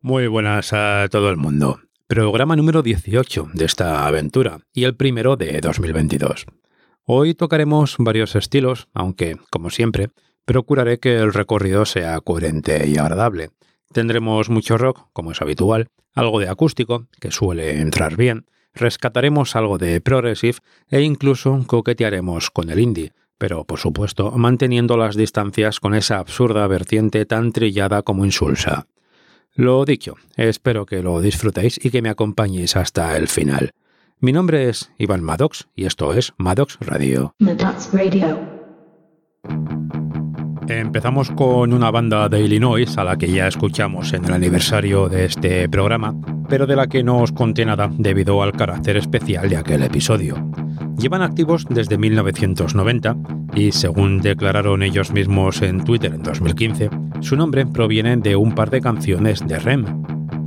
Muy buenas a todo el mundo. Programa número 18 de esta aventura y el primero de 2022. Hoy tocaremos varios estilos, aunque, como siempre, procuraré que el recorrido sea coherente y agradable. Tendremos mucho rock, como es habitual, algo de acústico, que suele entrar bien, rescataremos algo de progressive e incluso coquetearemos con el indie, pero por supuesto manteniendo las distancias con esa absurda vertiente tan trillada como insulsa. Lo dicho, espero que lo disfrutéis y que me acompañéis hasta el final. Mi nombre es Iván Maddox y esto es Maddox Radio. Maddox Radio. Empezamos con una banda de Illinois a la que ya escuchamos en el aniversario de este programa, pero de la que no os conté nada debido al carácter especial de aquel episodio. Llevan activos desde 1990 y, según declararon ellos mismos en Twitter en 2015, su nombre proviene de un par de canciones de REM.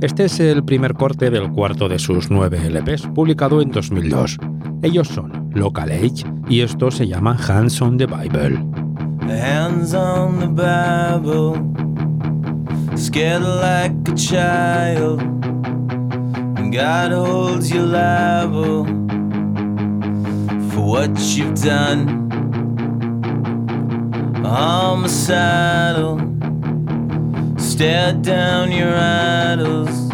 Este es el primer corte del cuarto de sus nueve LPs, publicado en 2002. Ellos son Local Age y esto se llama Hands on the Bible. Hands on the Bible, scared like a child. And God holds you liable for what you've done. Homicidal, stare down your idols.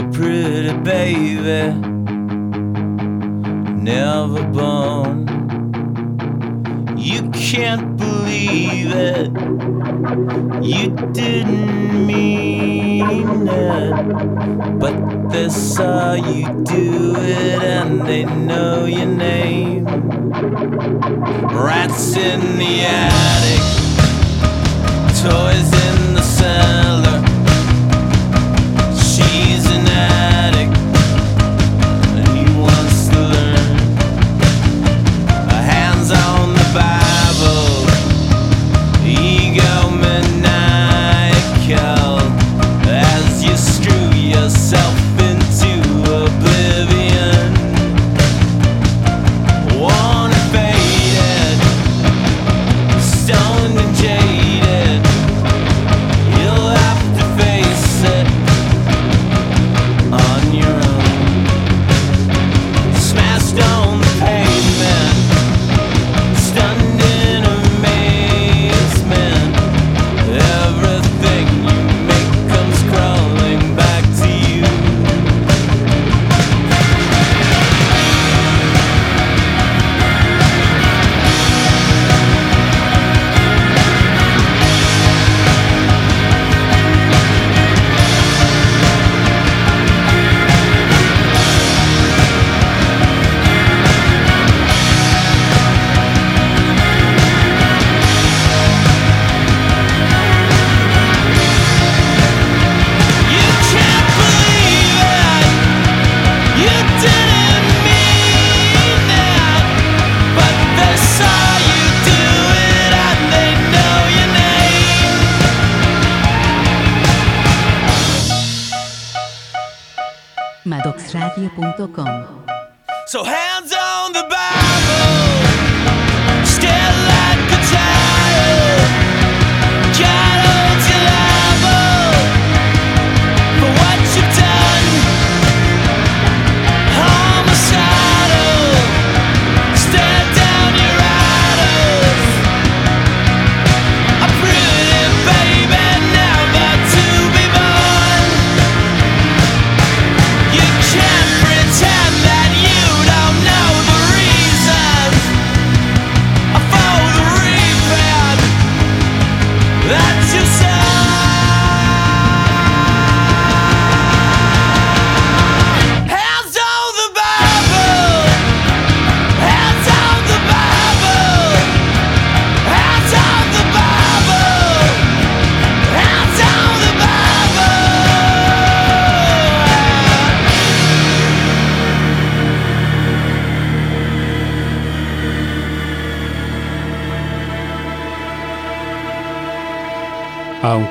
A pretty baby, never born. You can't believe it. You didn't mean it. But they saw you do it and they know your name. Rats in the attic, toys in the cellar.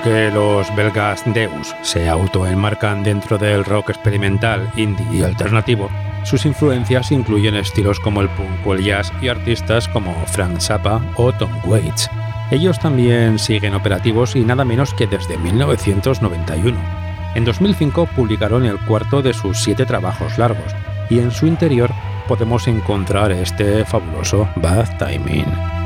Aunque los belgas Deus se autoenmarcan dentro del rock experimental, indie y alternativo, sus influencias incluyen estilos como el punk o el jazz y artistas como Frank Zappa o Tom Waits. Ellos también siguen operativos y nada menos que desde 1991. En 2005 publicaron el cuarto de sus siete trabajos largos y en su interior podemos encontrar este fabuloso Bad Timing.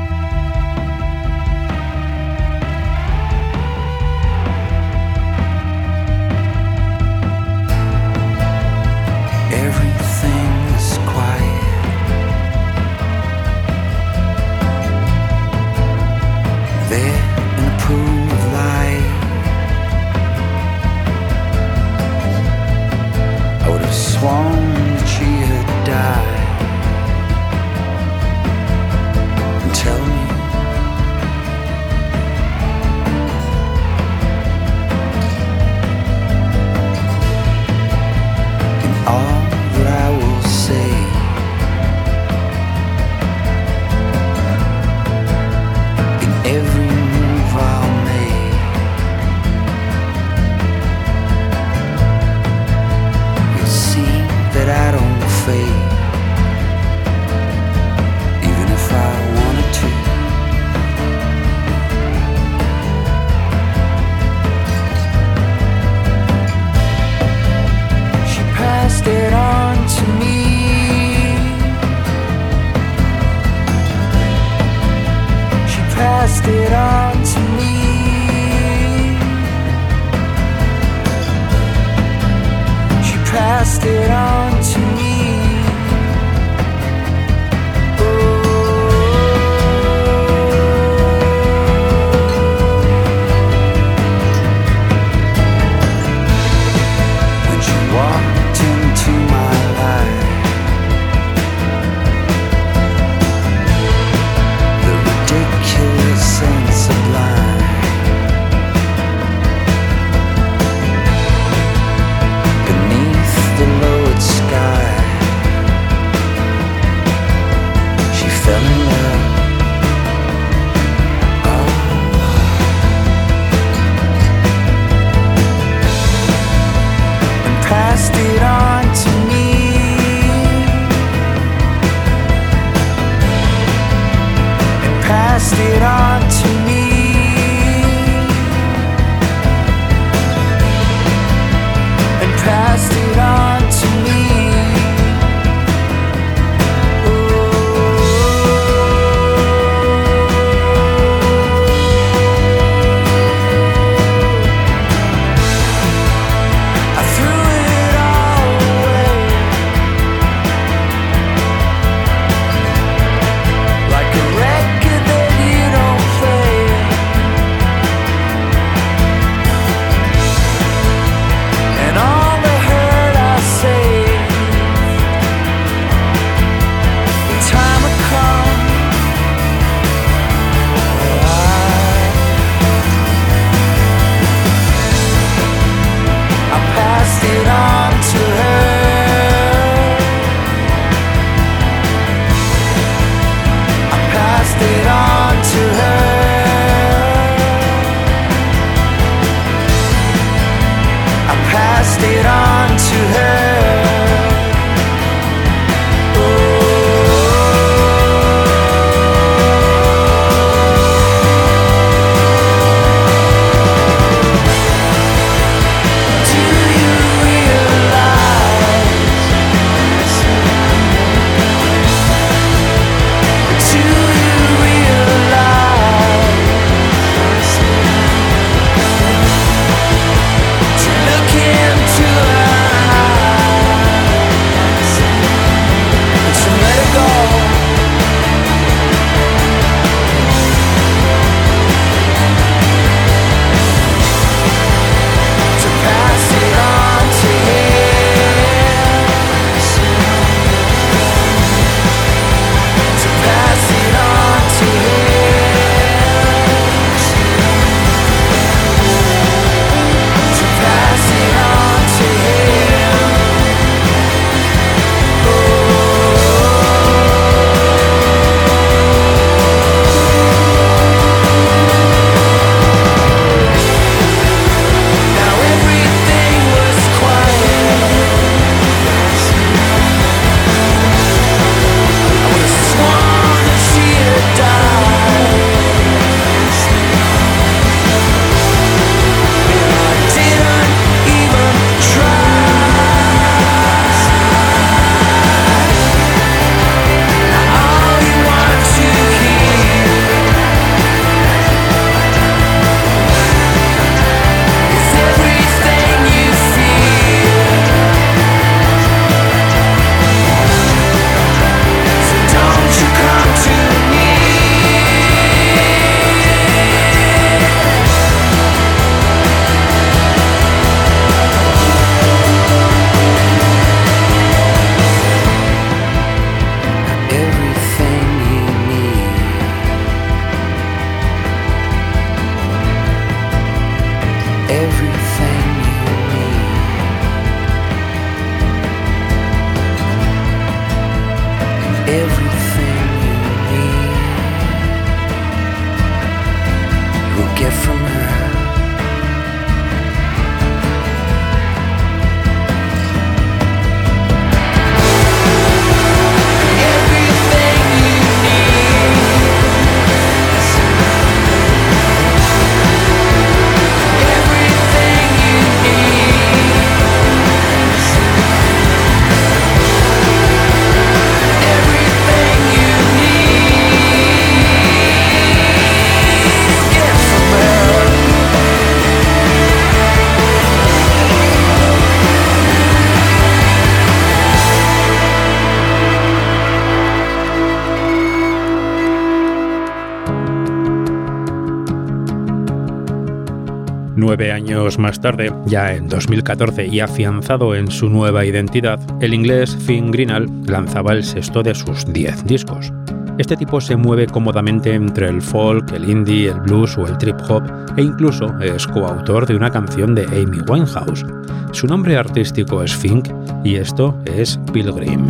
Más tarde, ya en 2014 y afianzado en su nueva identidad, el inglés Finn Greenall lanzaba el sexto de sus diez discos. Este tipo se mueve cómodamente entre el folk, el indie, el blues o el trip hop e incluso es coautor de una canción de Amy Winehouse. Su nombre artístico es Fink y esto es Pilgrim.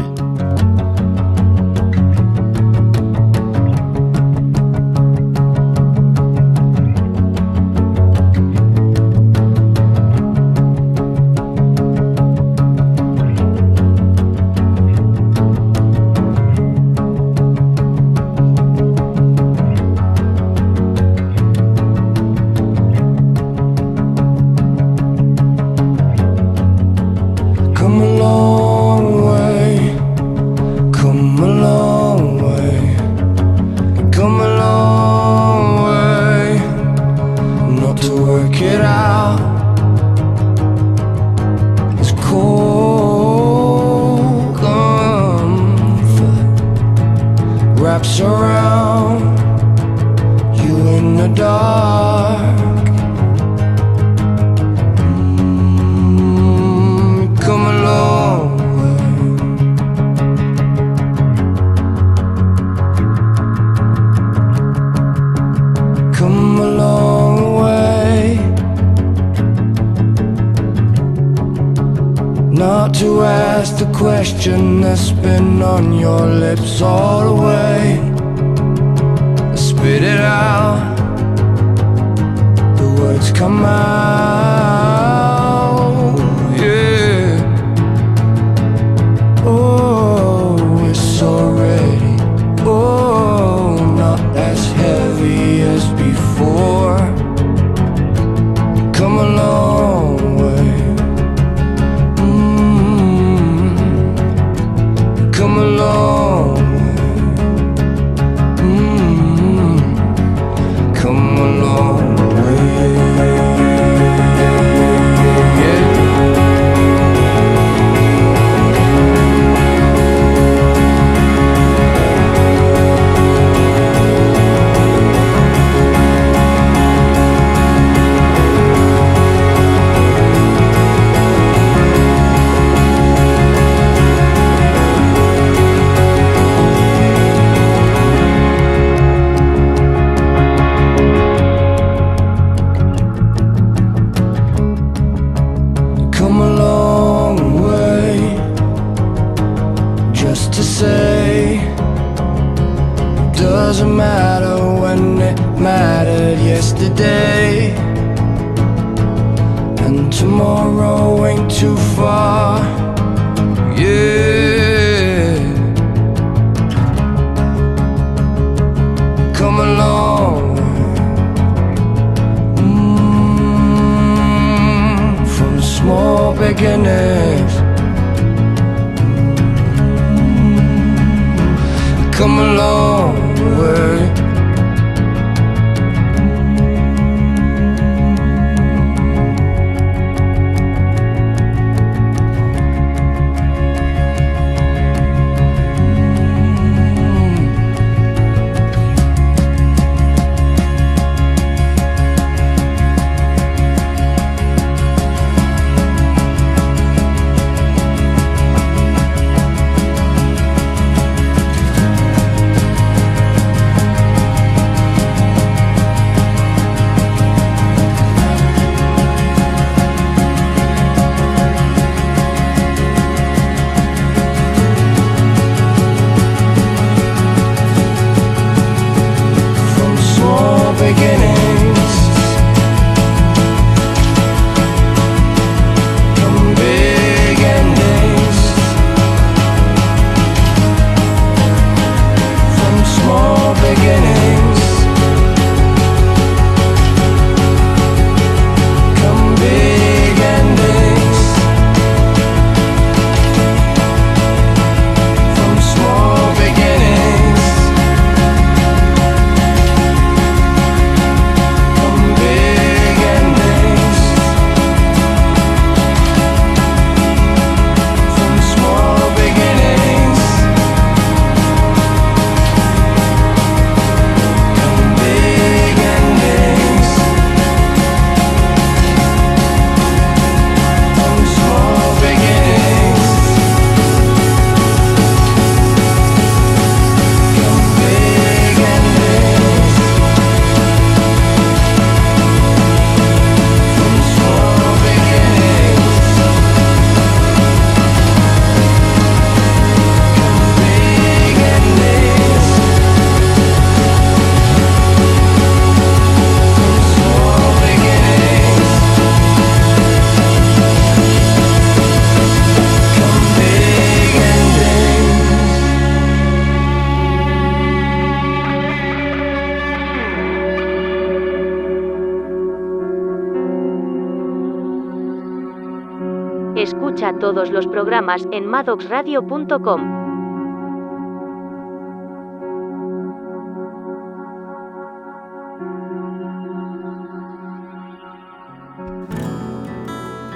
the question that's been on your lips all the way. Spit it out. The words come out. Come along. Todos los programas en maddoxradio.com.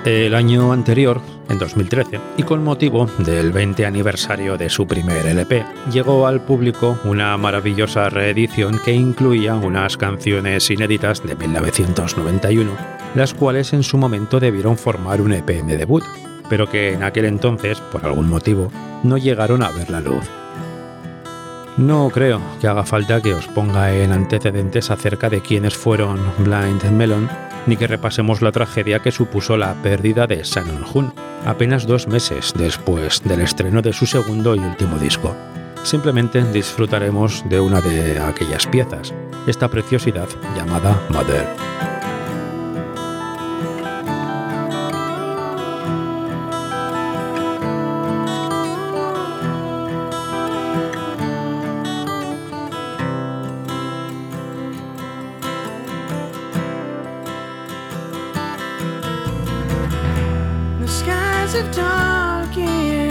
El año anterior, en 2013, y con motivo del 20 aniversario de su primer LP, llegó al público una maravillosa reedición que incluía unas canciones inéditas de 1991, las cuales en su momento debieron formar un EP de debut, pero que en aquel entonces, por algún motivo, no llegaron a ver la luz. No creo que haga falta que os ponga en antecedentes acerca de quiénes fueron Blind Melon ni que repasemos la tragedia que supuso la pérdida de Shannon Hoon, apenas dos meses después del estreno de su segundo y último disco. Simplemente disfrutaremos de una de aquellas piezas, esta preciosidad llamada Mother. of talking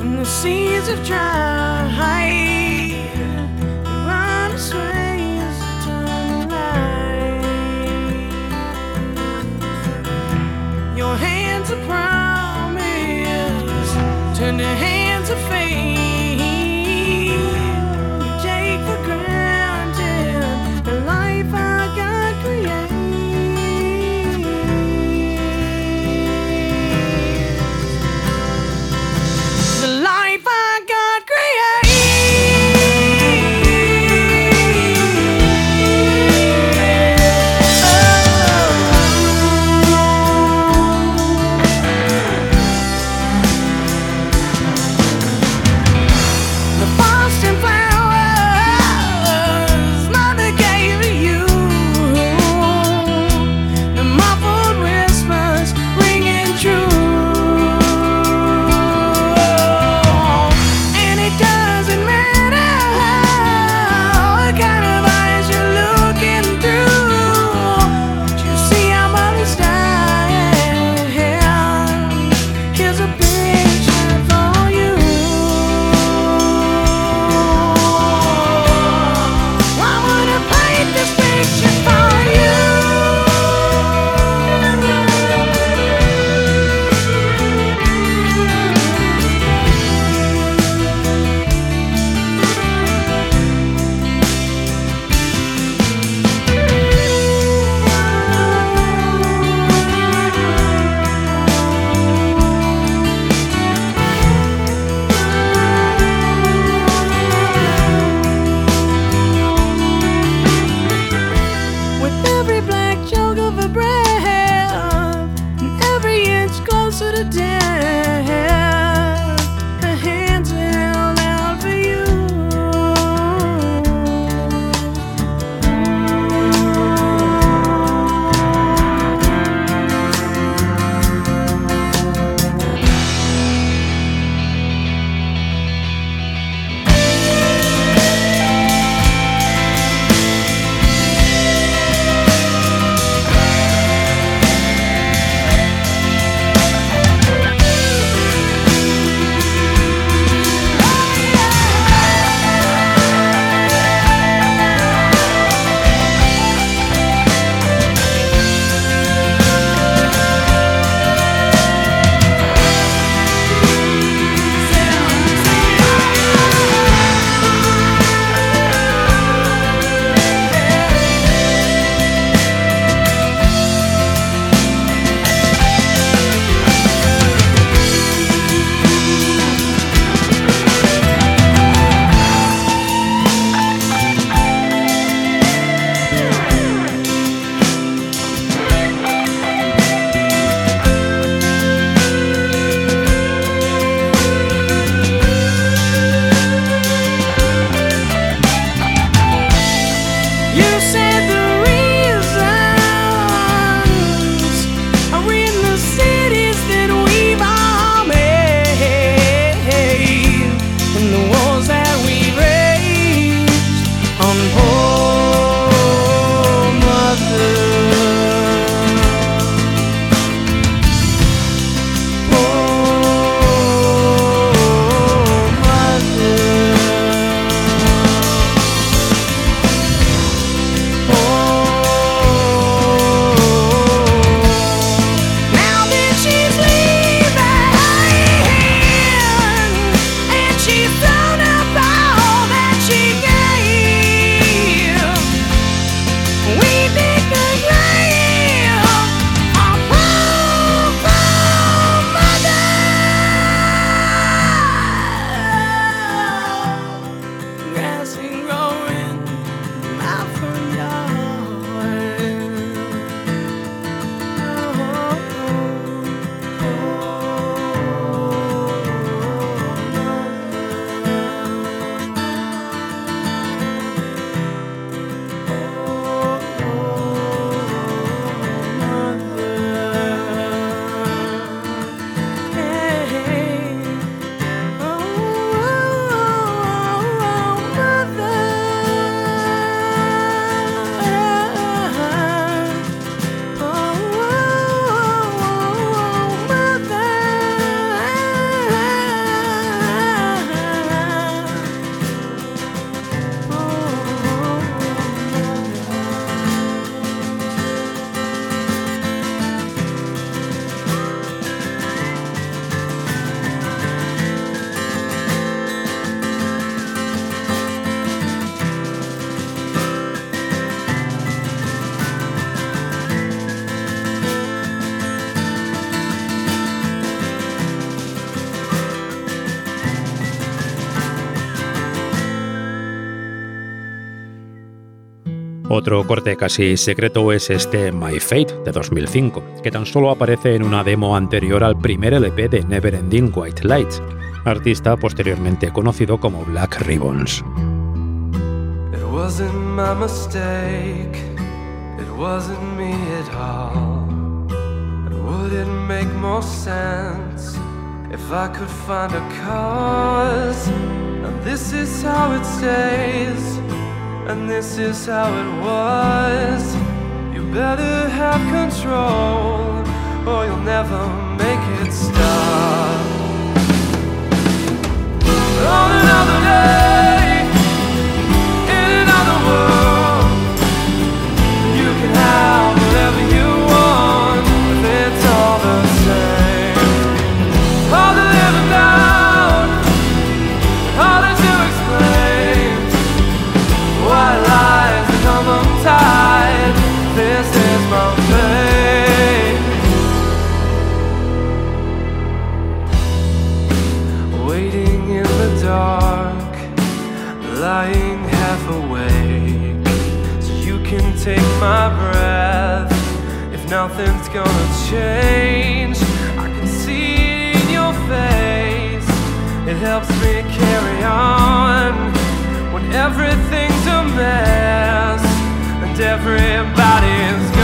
and the seas of trying. Otro corte casi secreto es este My Fate de 2005, que tan solo aparece en una demo anterior al primer LP de Neverending White Lights, artista posteriormente conocido como Black Ribbons. It wasn't my mistake. It wasn't me at all. And would it make more sense if I could find a cause? And this is how it stays. And this is how it was. You better have control, or you'll never make it stop. On another day, in another world, you can have my breath. If nothing's gonna change, I can see it in your face. It helps me carry on when everything's a mess and everybody's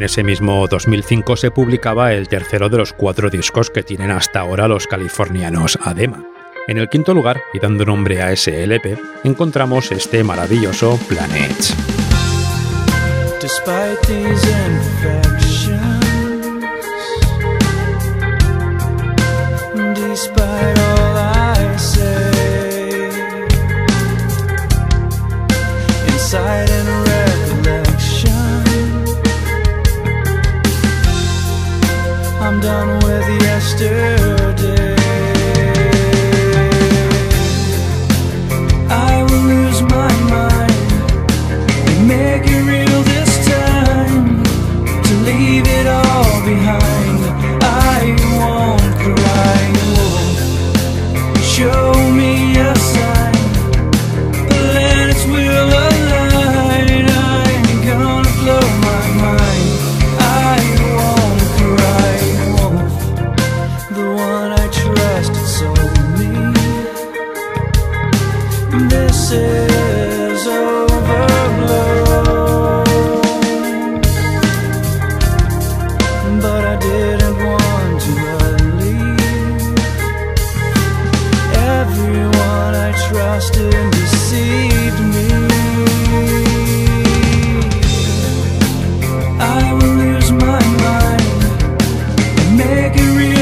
En ese mismo 2005 se publicaba el tercero de los cuatro discos que tienen hasta ahora los californianos Adema. En el quinto lugar, y dando nombre a ese LP, encontramos este maravilloso Planets. like it really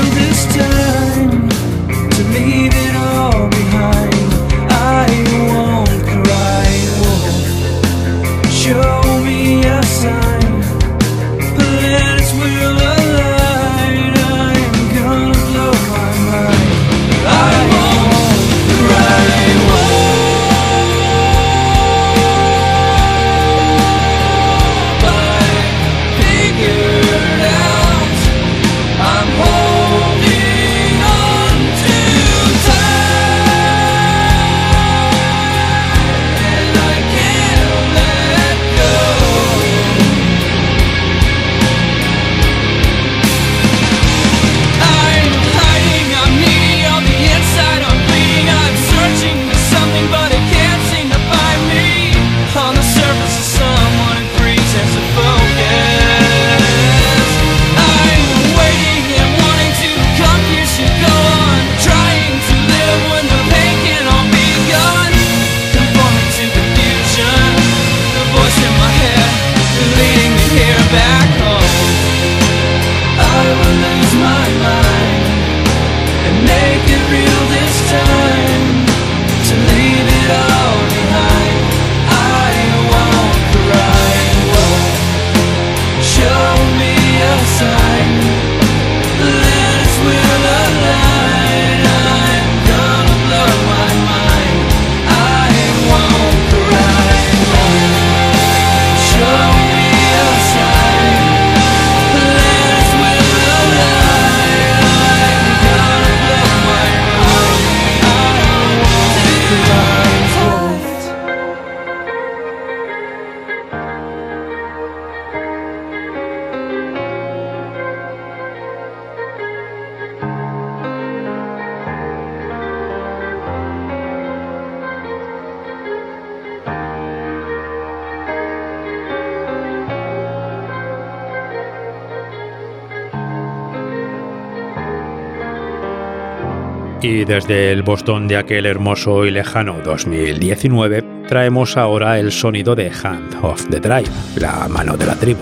Y desde el Boston de aquel hermoso y lejano 2019 traemos ahora el sonido de Hand of the Tribe, la mano de la tribu.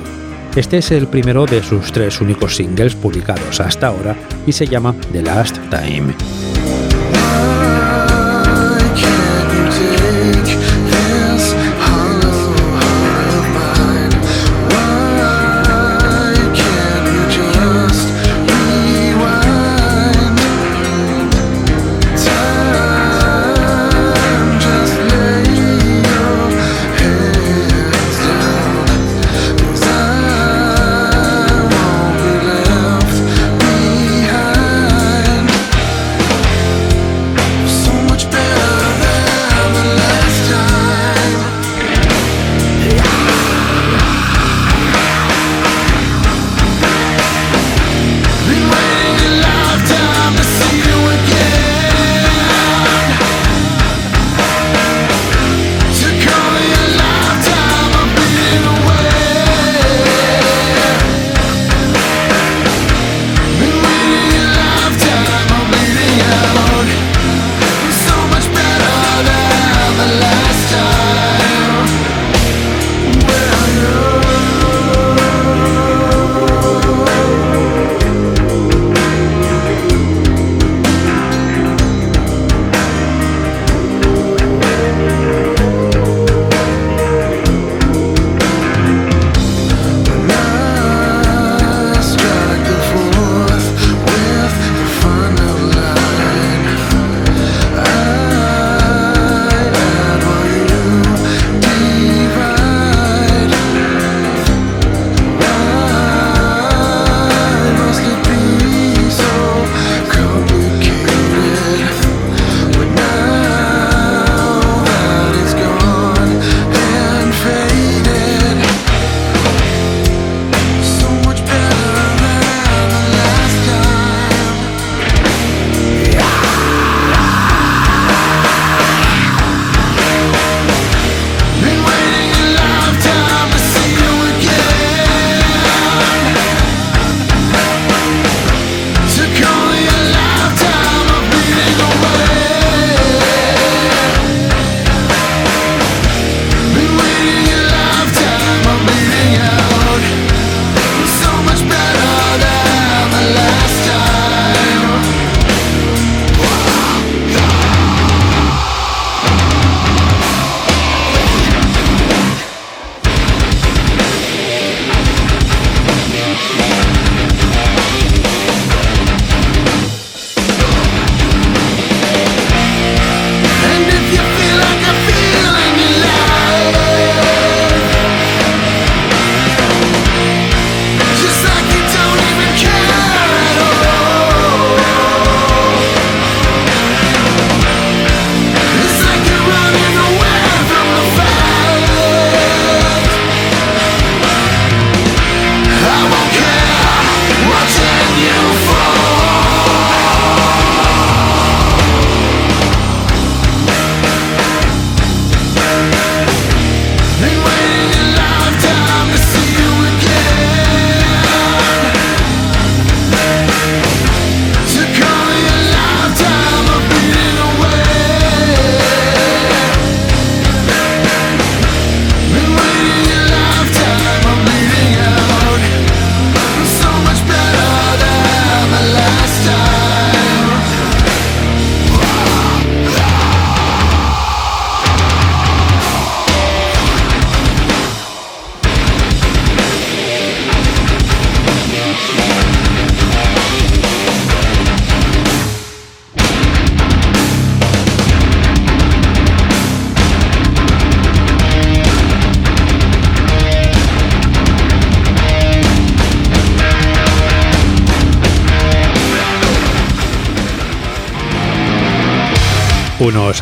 Este es el primero de sus tres únicos singles publicados hasta ahora y se llama The Last Time.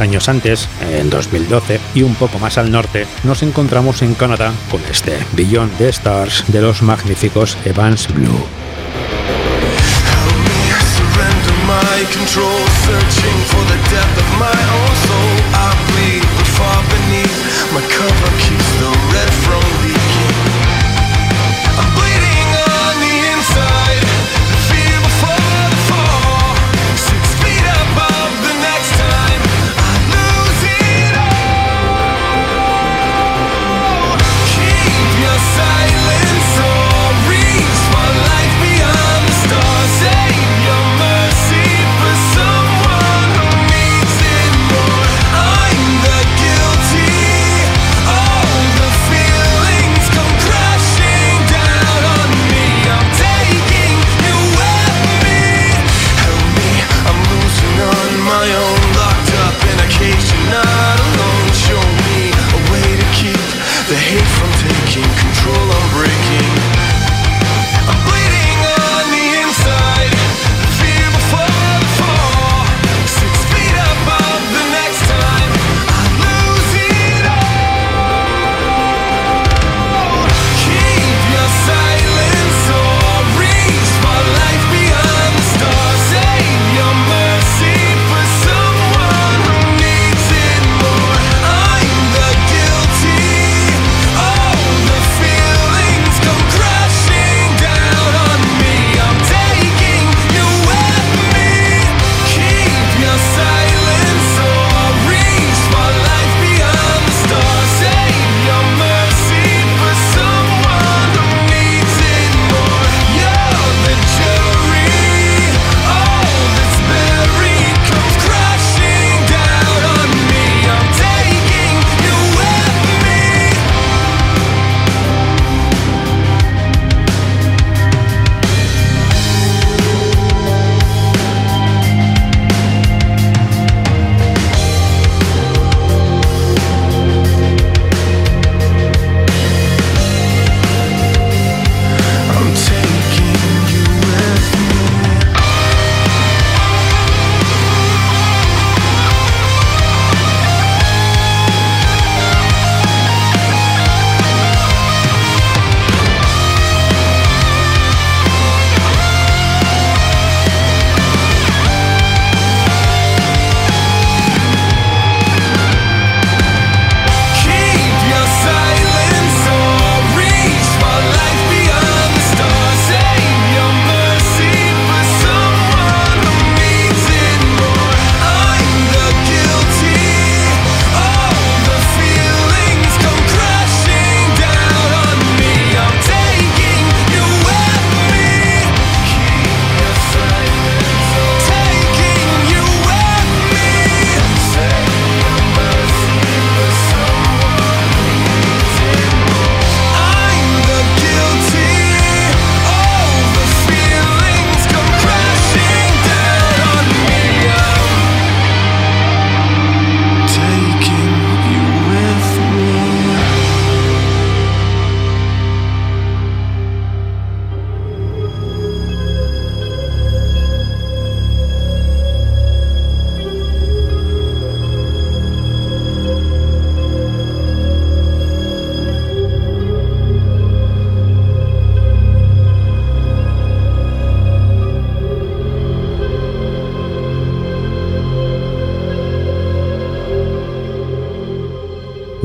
Años antes, en 2012, y un poco más al norte, nos encontramos en Canadá con este Beyond the Stars de los magníficos Evans Blue.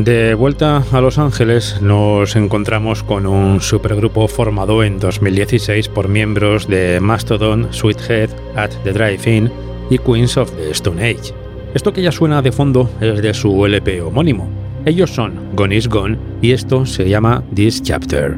De vuelta a Los Ángeles nos encontramos con un supergrupo formado en 2016 por miembros de Mastodon, Sweethead, At the Drive-In y Queens of the Stone Age. Esto que ya suena de fondo es de su LP homónimo. Ellos son Gone is Gone y esto se llama This Chapter.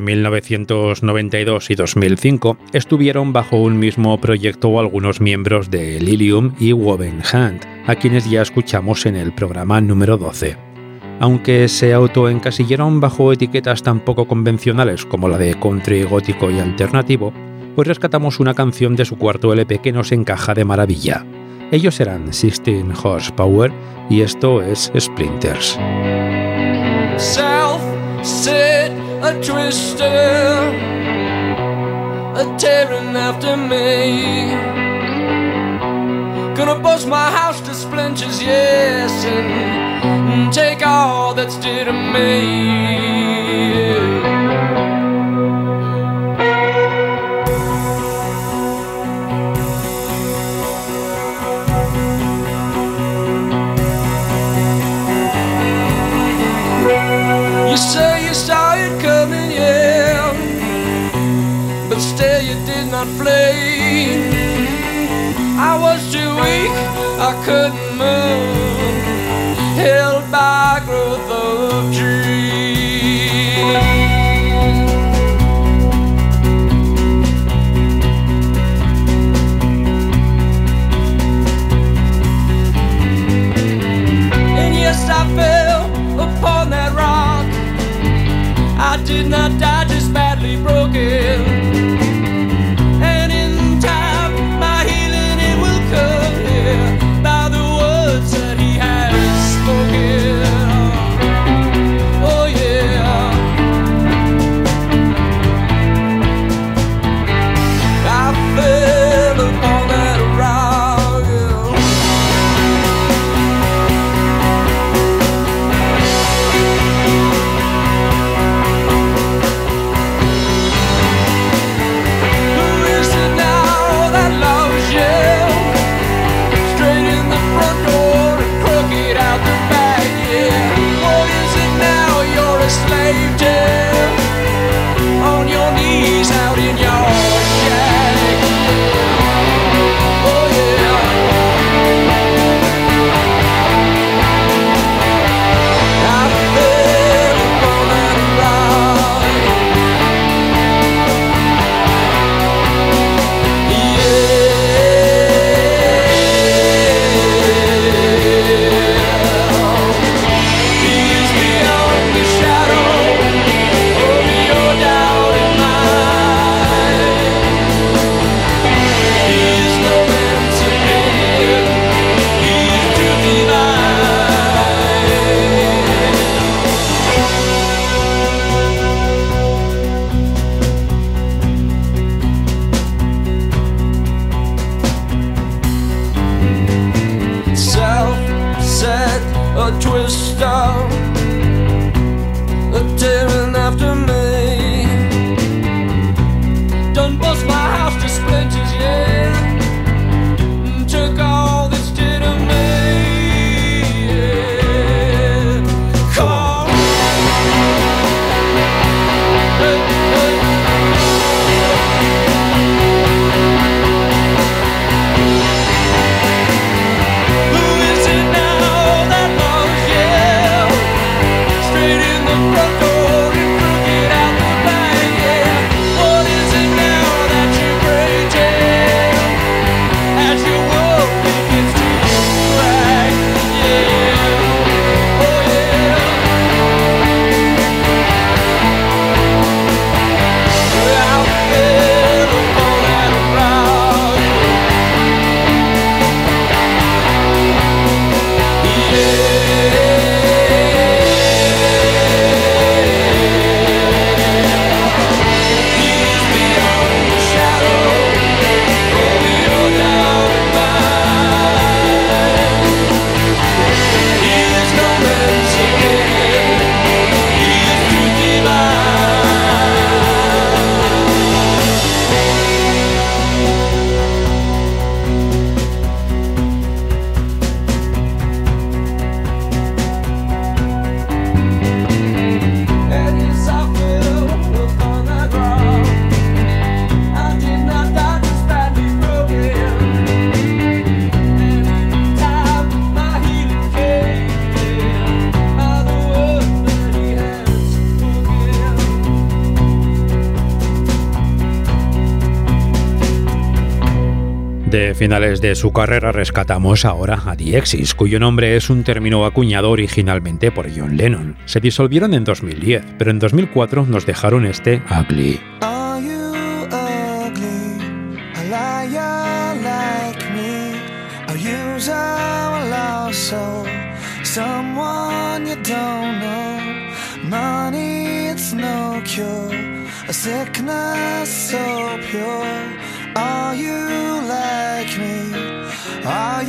Entre 1992 y 2005 estuvieron bajo un mismo proyecto algunos miembros de Lilium y Woven Hand, a quienes ya escuchamos en el programa número 12. Aunque se autoencasillaron bajo etiquetas tan poco convencionales como la de country gótico y alternativo, pues rescatamos una canción de su cuarto LP que nos encaja de maravilla. Ellos eran 16 Horsepower y esto es Splinters. A twister, a tearing after me. Gonna bust my house to splinters, yes, and take all that's dear to me. You did. I was too weak, I couldn't move, held by growth of. And yes, I fell upon that rock. I did not die, just badly broken. finales de su carrera rescatamos ahora a Diexis, cuyo nombre es un término acuñado originalmente por John Lennon. Se disolvieron en 2010, pero en 2004 nos dejaron este Ugly. Sickness so pure. You? I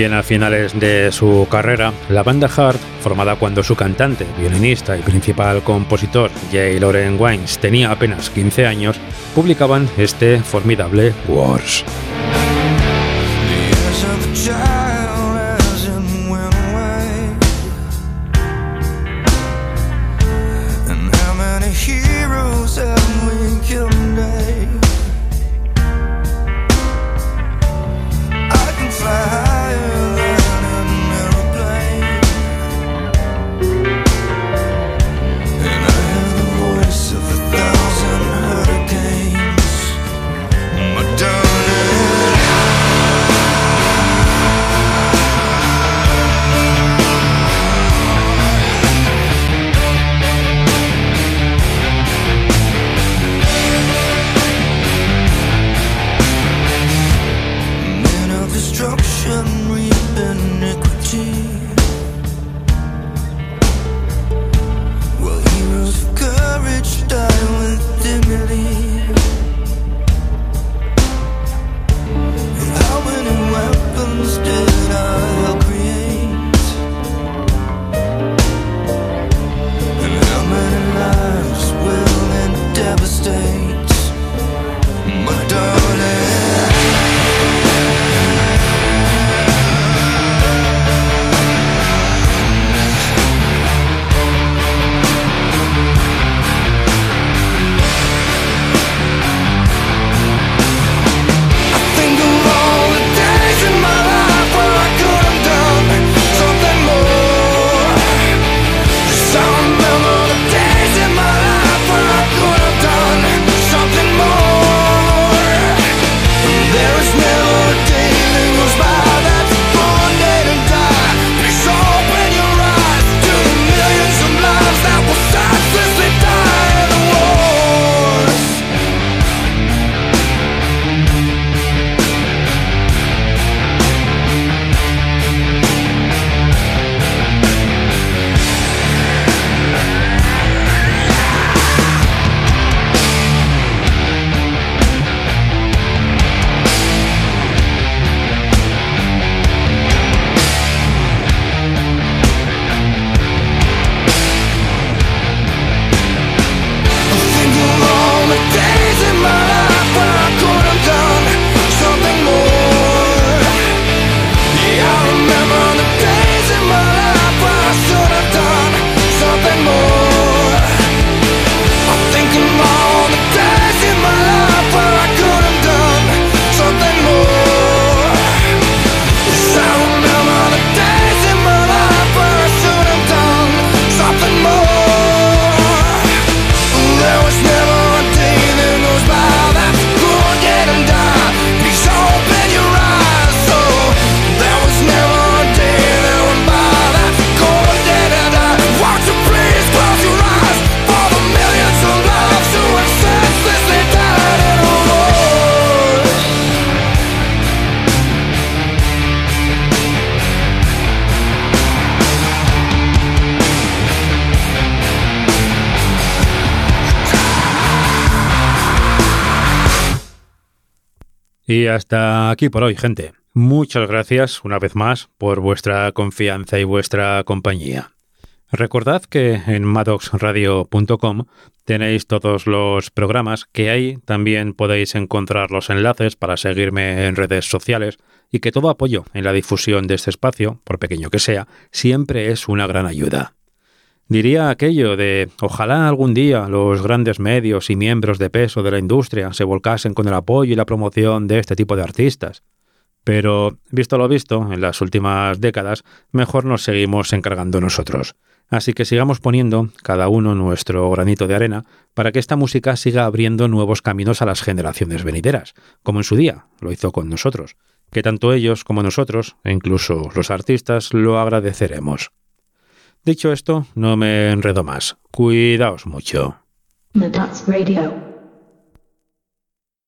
también a finales de su carrera, la banda Hart, formada cuando su cantante, violinista y principal compositor J. Loren Wines tenía apenas 15 años, publicaban este formidable Wars. Y hasta aquí por hoy, gente. Muchas gracias una vez más por vuestra confianza y vuestra compañía. Recordad que en maddoxradio.com tenéis todos los programas que ahí también podéis encontrar los enlaces para seguirme en redes sociales y que todo apoyo en la difusión de este espacio, por pequeño que sea, siempre es una gran ayuda. Diría aquello de ojalá algún día los grandes medios y miembros de peso de la industria se volcasen con el apoyo y la promoción de este tipo de artistas. Pero, visto lo visto, en las últimas décadas, mejor nos seguimos encargando nosotros. Así que sigamos poniendo cada uno nuestro granito de arena para que esta música siga abriendo nuevos caminos a las generaciones venideras, como en su día lo hizo con nosotros, que tanto ellos como nosotros, e incluso los artistas, lo agradeceremos. Dicho esto, no me enredo más. Cuidaos mucho.